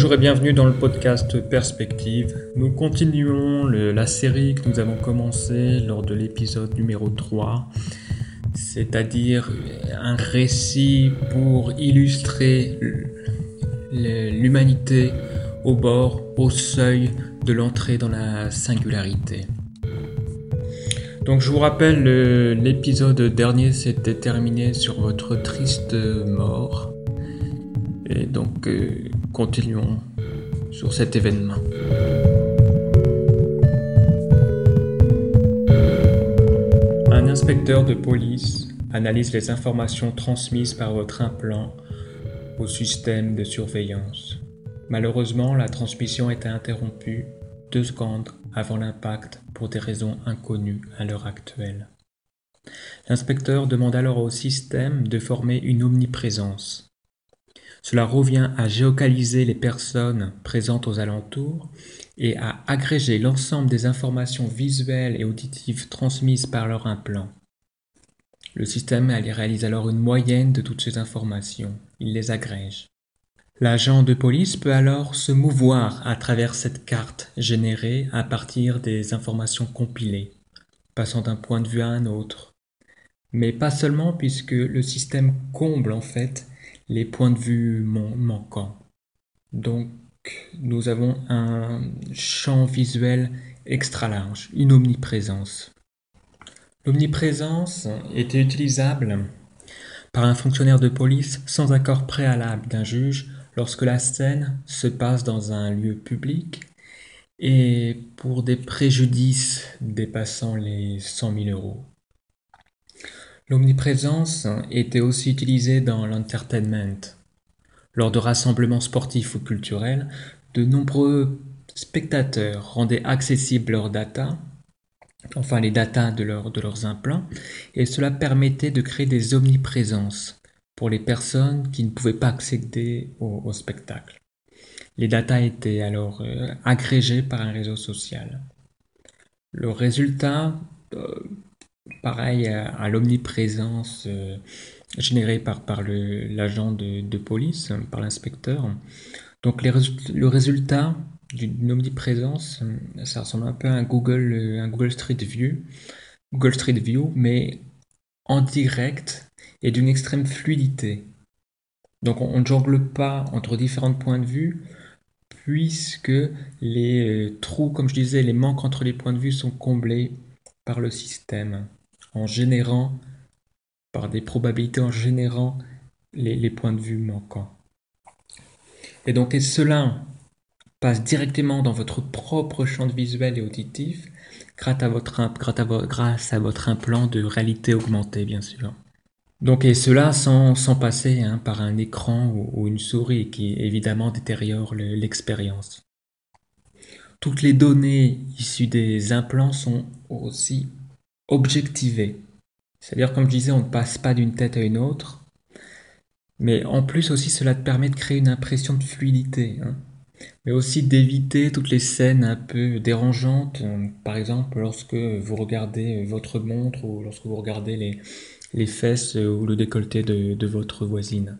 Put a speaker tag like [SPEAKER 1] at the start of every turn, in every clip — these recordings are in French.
[SPEAKER 1] Bonjour et bienvenue dans le podcast Perspective. Nous continuons la série que nous avons commencée lors de l'épisode numéro 3, c'est-à-dire un récit pour illustrer l'humanité au bord, au seuil de l'entrée dans la singularité. Donc je vous rappelle, l'épisode dernier s'était terminé sur votre triste mort. Et donc euh, continuons sur cet événement. Un inspecteur de police analyse les informations transmises par votre implant au système de surveillance. Malheureusement, la transmission était interrompue deux secondes avant l'impact pour des raisons inconnues à l'heure actuelle. L'inspecteur demande alors au système de former une omniprésence. Cela revient à géocaliser les personnes présentes aux alentours et à agréger l'ensemble des informations visuelles et auditives transmises par leur implant. Le système réalise alors une moyenne de toutes ces informations. Il les agrège. L'agent de police peut alors se mouvoir à travers cette carte générée à partir des informations compilées, passant d'un point de vue à un autre. Mais pas seulement puisque le système comble en fait les points de vue manquants. Donc nous avons un champ visuel extra large, une omniprésence. L'omniprésence était utilisable par un fonctionnaire de police sans accord préalable d'un juge lorsque la scène se passe dans un lieu public et pour des préjudices dépassant les 100 000 euros. L'omniprésence était aussi utilisée dans l'entertainment. Lors de rassemblements sportifs ou culturels, de nombreux spectateurs rendaient accessibles leurs data, enfin les data de, leurs implants, et cela permettait de créer des omniprésences pour les personnes qui ne pouvaient pas accéder au, spectacle. Les datas étaient alors euh, agrégées par un réseau social. Le résultat, euh, pareil à, l'omniprésence euh, générée par, l'agent de, police, par l'inspecteur. Donc le résultat d'une omniprésence, ça ressemble un peu à un Google, un Google Street View, Google Street View, mais en direct et d'une extrême fluidité. Donc on ne jongle pas entre différents points de vue, puisque les euh, trous, comme je disais, les manques entre les points de vue sont comblés par le système, en générant, par des probabilités, en générant les, points de vue manquants. Et donc et cela passe directement dans votre propre champ visuel et auditif, grâce à votre, grâce à votre implant de réalité augmentée, bien sûr. Donc, et cela sans, sans passer hein, par un écran ou, une souris qui évidemment détériore l'expérience. Toutes les données issues des implants sont aussi objectivées. C'est-à-dire, comme je disais, on ne passe pas d'une tête à une autre. Mais en plus aussi, cela te permet de créer une impression de fluidité. Hein. mais aussi d'éviter toutes les scènes un peu dérangeantes. Par exemple, lorsque vous regardez votre montre ou lorsque vous regardez les, les fesses ou le décolleté de, votre voisine.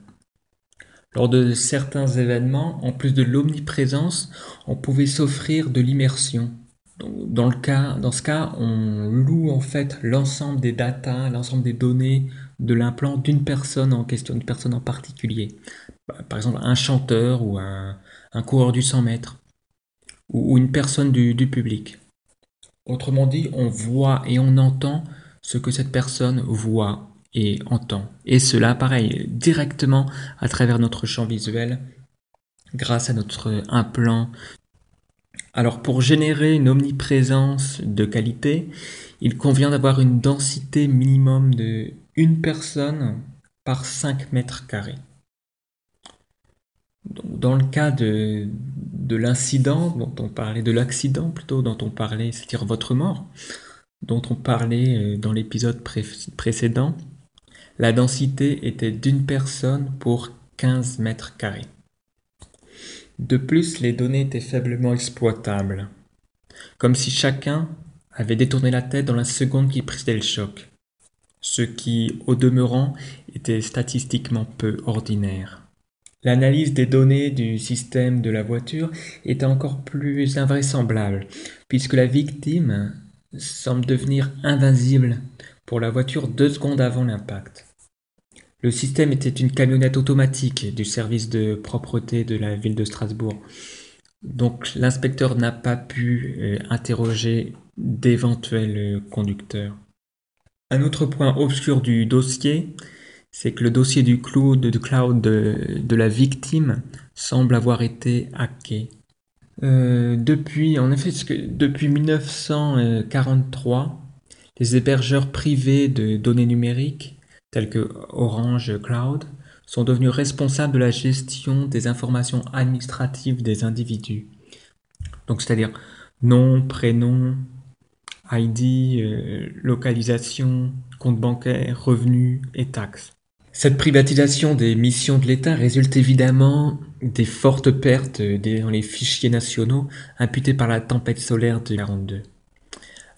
[SPEAKER 1] Lors de certains événements, en plus de l'omniprésence, on pouvait s'offrir de l'immersion. Dans, le cas, dans ce cas, on loue en fait l'ensemble des datas, l'ensemble des données de l'implant d'une personne en question, d'une personne en particulier. Par exemple, un chanteur ou un, coureur du 100 mètres, ou, une personne du public. Autrement dit, on voit et on entend ce que cette personne voit et entend. Et cela, pareil, directement à travers notre champ visuel, grâce à notre implant. Alors pour générer une omniprésence de qualité, il convient d'avoir une densité minimum de une personne par 5 mètres carrés. dans le cas de, de l'incident dont on parlait, de l'accident plutôt dont on parlait, c'est-à-dire votre mort, dont on parlait euh, dans l'épisode précédent, la densité était d'une personne pour 15 mètres carrés. De plus, les données étaient faiblement exploitables, comme si chacun avait détourné la tête dans la seconde qui précédait le choc, ce qui, au demeurant, était statistiquement peu ordinaire. L'analyse des données du système de la voiture est encore plus invraisemblable, puisque la victime semble devenir invincible pour la voiture deux secondes avant l'impact. Le système était une camionnette automatique du service de propreté de la ville de Strasbourg. Donc l'inspecteur n'a pas pu euh, interroger d'éventuels conducteurs. Un autre point obscur du dossier, c'est que le dossier du cloud, de, cloud de, la victime semble avoir été hacké. Euh, depuis, en effet, depuis 1943, les hébergeurs privés de données numériques, tels que Orange Cloud, sont devenus responsables de la gestion des informations administratives des individus. Donc, c'est-à-dire nom, prénom, ID, euh, localisation, compte bancaire, revenus et taxes. Cette privatisation des missions de l'État résulte évidemment des fortes pertes dans les fichiers nationaux imputés par la tempête solaire de 1942.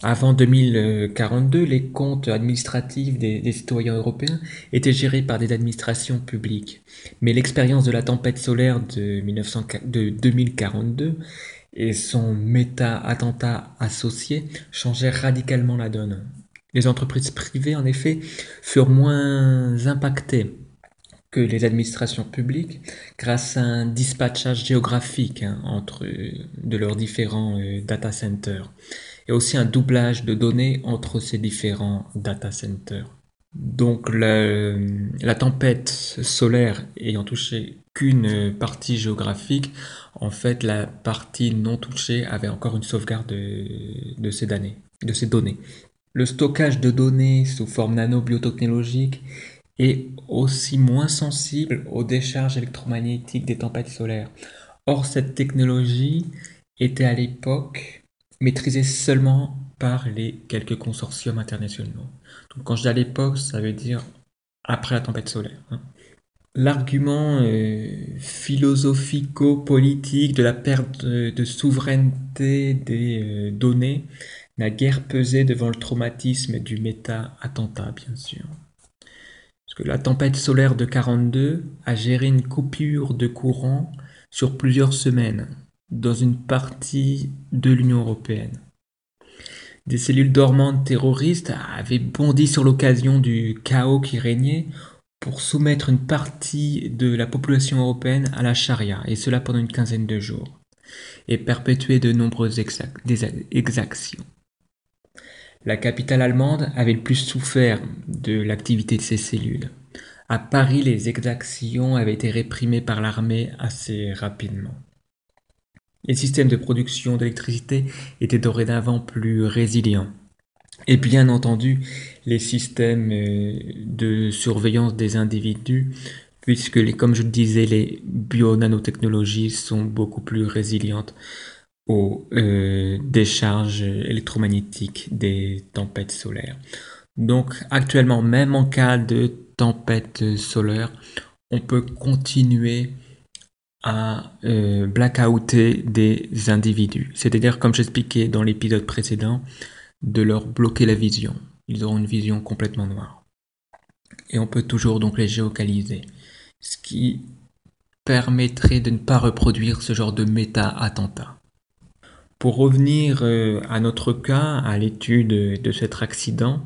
[SPEAKER 1] Avant 2042, les comptes administratifs des, citoyens européens étaient gérés par des administrations publiques. Mais l'expérience de la tempête solaire de, de 2042 et son méta-attentat associé changèrent radicalement la donne. Les entreprises privées, en effet, furent moins impactées que les administrations publiques grâce à un dispatchage géographique hein, entre de leurs différents euh, data centers et aussi un doublage de données entre ces différents data centers. Donc la, tempête solaire ayant touché qu'une partie géographique, en fait la partie non touchée avait encore une sauvegarde de, ces, données, de ces données. Le stockage de données sous forme nanobiotechnologique est aussi moins sensible aux décharges électromagnétiques des tempêtes solaires. Or, cette technologie était à l'époque maîtrisée seulement par les quelques consortiums internationaux. Donc, quand je dis à l'époque, ça veut dire après la tempête solaire. Hein. L'argument euh, philosophico-politique de la perte de, souveraineté des euh, données n'a guère pesé devant le traumatisme du méta-attentat, bien sûr. Parce que la tempête solaire de 42 a géré une coupure de courant sur plusieurs semaines dans une partie de l'Union européenne. Des cellules dormantes terroristes avaient bondi sur l'occasion du chaos qui régnait pour soumettre une partie de la population européenne à la charia, et cela pendant une quinzaine de jours, et perpétuer de nombreuses exactions. La capitale allemande avait le plus souffert de l'activité de ces cellules. À Paris, les exactions avaient été réprimées par l'armée assez rapidement. Les systèmes de production d'électricité étaient dorénavant plus résilients. Et bien entendu, les systèmes euh, de surveillance des individus, puisque, comme je le disais, les bio-nanotechnologies sont beaucoup plus résilientes aux euh, décharges électromagnétiques des tempêtes solaires. Donc actuellement, même en cas de tempête solaire, on peut continuer à euh, blackouter des individus. C'est-à-dire, comme j'expliquais dans l'épisode précédent, de leur bloquer la vision. Ils auront une vision complètement noire. Et on peut toujours donc les géocaliser. Ce qui permettrait de ne pas reproduire ce genre de méta-attentat. Pour revenir euh, à notre cas, à l'étude de cet accident,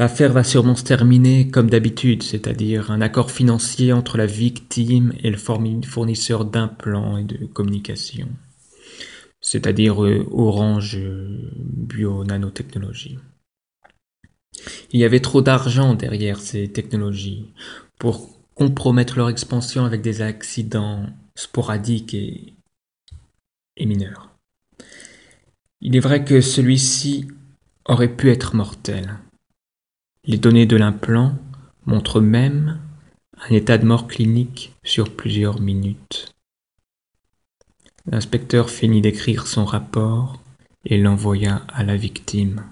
[SPEAKER 1] l'affaire va sûrement se terminer comme d'habitude, c'est-à-dire un accord financier entre la victime et le fournisseur d'implants et de communication, c'est-à-dire euh, Orange euh, Bio Nanotechnologie. Il y avait trop d'argent derrière ces technologies pour compromettre leur expansion avec des accidents sporadiques et mineurs. Il est vrai que celui-ci aurait pu être mortel. Les données de l'implant montrent même un état de mort clinique sur plusieurs minutes. L'inspecteur finit d'écrire son rapport et l'envoya à la victime.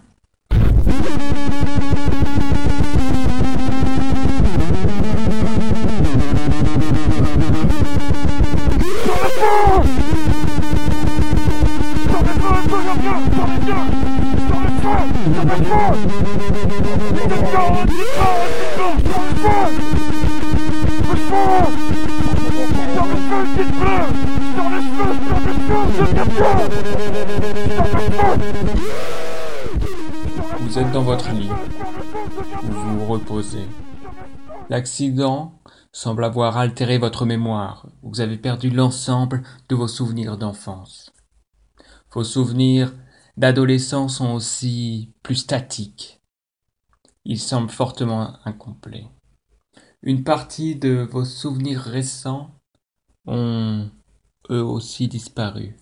[SPEAKER 1] Vous êtes dans votre lit. Vous vous reposez. L'accident semble avoir altéré votre mémoire. Vous avez perdu l'ensemble de vos souvenirs d'enfance. Vos souvenirs d'adolescence sont aussi plus statiques. Ils semblent fortement incomplets. Une partie de vos souvenirs récents ont eux aussi disparu,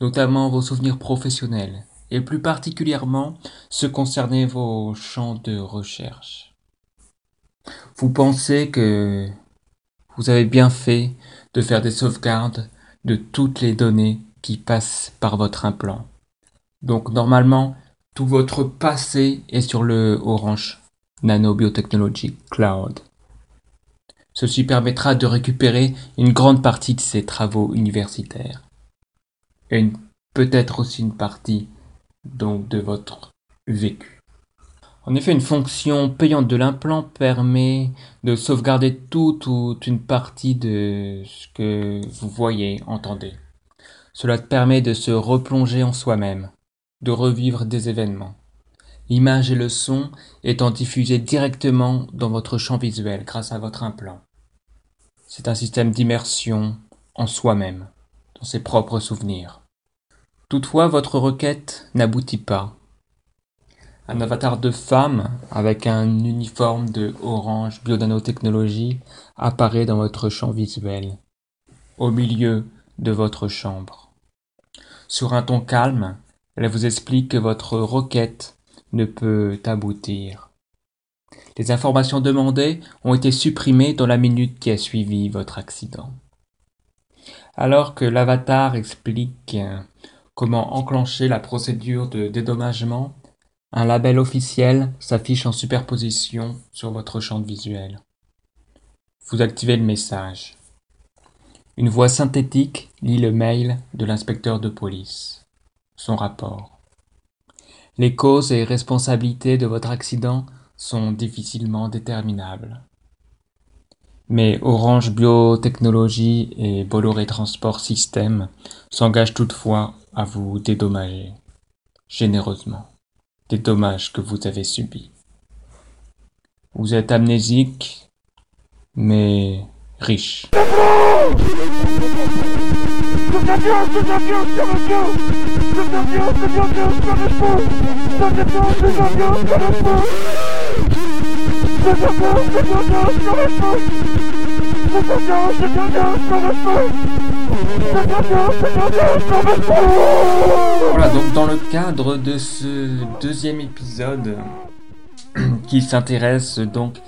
[SPEAKER 1] notamment vos souvenirs professionnels, et plus particulièrement ceux concernant vos champs de recherche. Vous pensez que vous avez bien fait de faire des sauvegardes de toutes les données qui passent par votre implant. Donc normalement, tout votre passé est sur le Orange Nanobiotechnology Cloud. Ceci permettra de récupérer une grande partie de ces travaux universitaires. Et peut-être aussi une partie donc de votre vécu. En effet, une fonction payante de l'implant permet de sauvegarder toute ou une partie de ce que vous voyez, entendez. Cela permet de se replonger en soi-même, de revivre des événements. L'image et le son étant diffusés directement dans votre champ visuel grâce à votre implant. C'est un système d'immersion en soi-même, dans ses propres souvenirs. Toutefois, votre requête n'aboutit pas. Un avatar de femme avec un uniforme de Orange Bionanotechnologie apparaît dans votre champ visuel, au milieu de votre chambre. Sur un ton calme, elle vous explique que votre requête ne peut aboutir. Les informations demandées ont été supprimées dans la minute qui a suivi votre accident. Alors que l'avatar explique comment enclencher la procédure de dédommagement, un label officiel s'affiche en superposition sur votre champ visuel. Vous activez le message. Une voix synthétique lit le mail de l'inspecteur de police. Son rapport. Les causes et responsabilités de votre accident sont difficilement déterminables. Mais Orange Biotechnologie et Bolloré Transport System s'engagent toutefois à vous dédommager généreusement des dommages que vous avez subis. Vous êtes amnésique, mais riche. Voilà, donc dans le cadre de ce deuxième épisode qui s'intéresse donc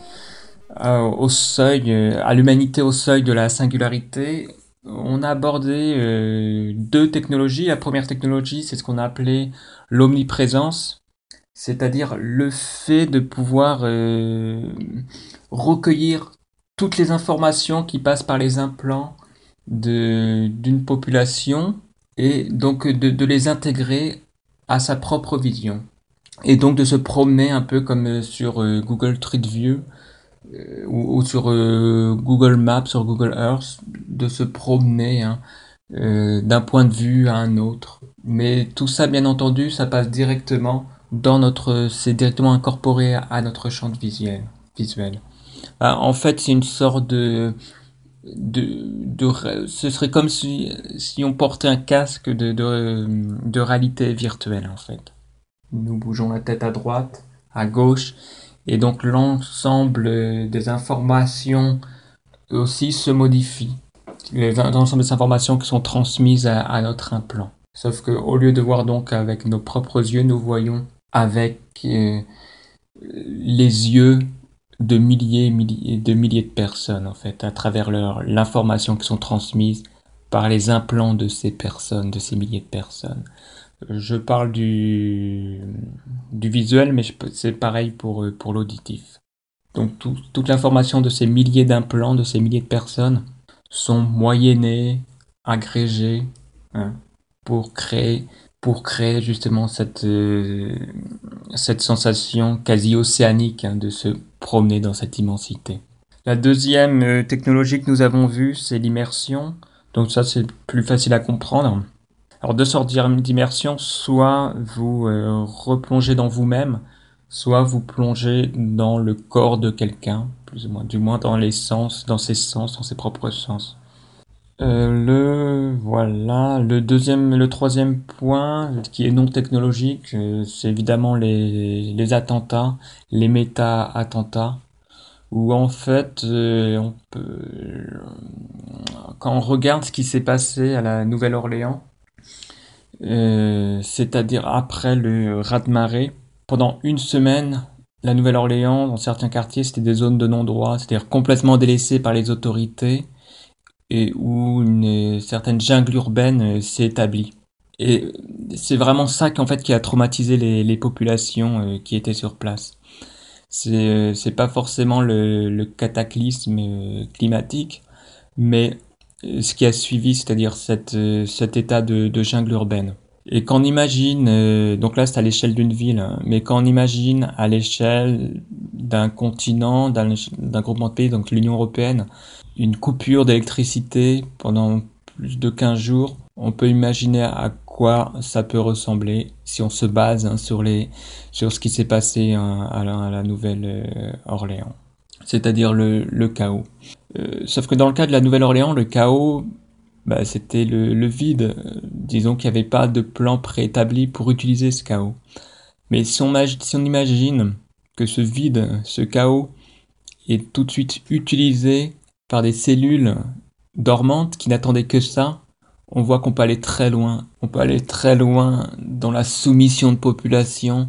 [SPEAKER 1] euh, au seuil, euh, à l'humanité au seuil de la singularité, on a abordé euh, deux technologies. La première technologie, c'est ce qu'on a appelé l'omniprésence, c'est-à-dire le fait de pouvoir recueillir toutes les informations qui passent par les implants d'une population et donc de, les intégrer à sa propre vision. Et donc de se promener un peu comme sur euh, Google Street View euh, ou, sur euh, Google Maps, sur Google Earth, de se promener hein, d'un point de vue à un autre. Mais tout ça, bien entendu, ça passe directement dans notre, c'est directement incorporé à, notre champ visuel. visuel. Ah, en fait, c'est une sorte de, de, ce serait comme si, si on portait un casque de, de, de réalité virtuelle, en fait. Nous bougeons la tête à droite, à gauche, et donc l'ensemble des informations aussi se modifie. L'ensemble des informations qui sont transmises à, notre implant. Sauf que au lieu de voir donc avec nos propres yeux, nous voyons avec euh, les yeux de milliers et de milliers de personnes en fait à travers l'information qui sont transmises par les implants de ces personnes, de ces milliers de personnes. Je parle du, du visuel, mais c'est pareil pour, pour l'auditif. Donc toute l'information de ces milliers d'implants, de ces milliers de personnes, sont moyennées, agrégées, hein, pour créer pour créer justement cette, euh, cette sensation quasi océanique hein, de se promener dans cette immensité. La deuxième euh, technologie que nous avons vue, c'est l'immersion. Donc ça, c'est plus facile à comprendre. Alors deux sortes d'immersion, soit vous euh, replongez dans vous-même, soit vous plongez dans le corps de quelqu'un, plus ou moins, du moins dans les sens, dans ses sens, dans ses propres sens. Euh, le voilà, le deuxième, le troisième point qui est non technologique, euh, c'est évidemment les, attentats, les méta-attentats, où en fait, on peut, quand on regarde ce qui s'est passé à la Nouvelle-Orléans, c'est-à-dire après le raz-de-marée, pendant une semaine, la Nouvelle-Orléans, dans certains quartiers, c'était des zones de non-droit, c'est-à-dire complètement délaissées par les autorités et où une certaine jungle urbaine euh, s'est établie. Et c'est vraiment ça qui, en fait, qui a traumatisé les, populations euh, qui étaient sur place. C'est, euh, pas forcément le cataclysme climatique, mais ce qui a suivi, c'est-à-dire cette, cet état de, jungle urbaine. Et quand on imagine, donc là c'est à l'échelle d'une ville, hein, mais quand on imagine à l'échelle d'un continent, d'un, groupement de pays, donc l'Union européenne, une coupure d'électricité pendant plus de 15 jours, on peut imaginer à quoi ça peut ressembler si on se base hein, sur, ce qui s'est passé hein, à, la, Nouvelle-Orléans, c'est-à-dire le, chaos. Euh, sauf que dans le cas de la Nouvelle-Orléans, le chaos, bah, c'était le, le, vide. Disons qu'il n'y avait pas de plan préétabli pour utiliser ce chaos. Mais si on, si on imagine que ce vide, ce chaos, est tout de suite utilisé par des cellules dormantes qui n'attendaient que ça, on voit qu'on peut aller très loin. On peut aller très loin dans la soumission de population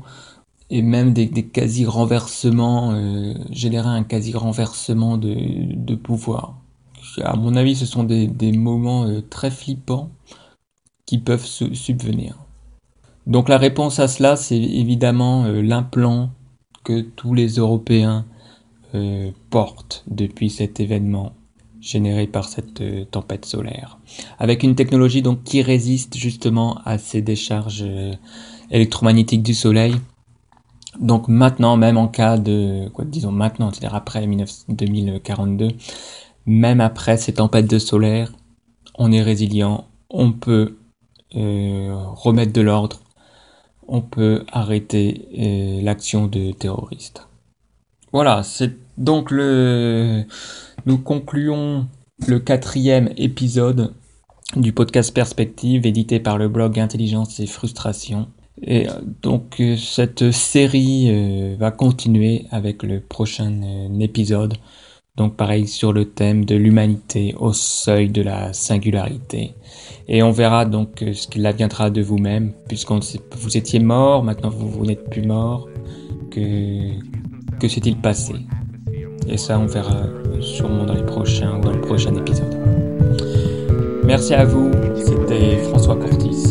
[SPEAKER 1] et même des, quasi-renversements, euh, générer un quasi-renversement de, de, pouvoir. À mon avis, ce sont des, des moments euh, très flippants qui peuvent subvenir. Donc la réponse à cela, c'est évidemment euh, l'implant que tous les Européens euh, porte depuis cet événement généré par cette tempête solaire, avec une technologie donc qui résiste justement à ces décharges électromagnétiques du Soleil. Donc maintenant, même en cas de, quoi, disons maintenant, c'est-à-dire après 2042, même après ces tempêtes de solaire, on est résilient, on peut remettre de l'ordre, on peut arrêter l'action de terroristes. Voilà, c'est donc le, nous concluons le quatrième épisode du podcast Perspective édité par le blog Intelligence et Frustration. Et euh, donc euh, cette série euh, va continuer avec le prochain épisode. Donc pareil sur le thème de l'humanité au seuil de la singularité. Et on verra donc ce qu'il adviendra de vous-même, puisqu'on vous étiez mort, maintenant vous, vous n'êtes plus mort. Que, que s'est-il passé? Et ça, on verra sûrement dans les prochains ou dans le prochain épisode. Merci à vous, c'était François Curtis.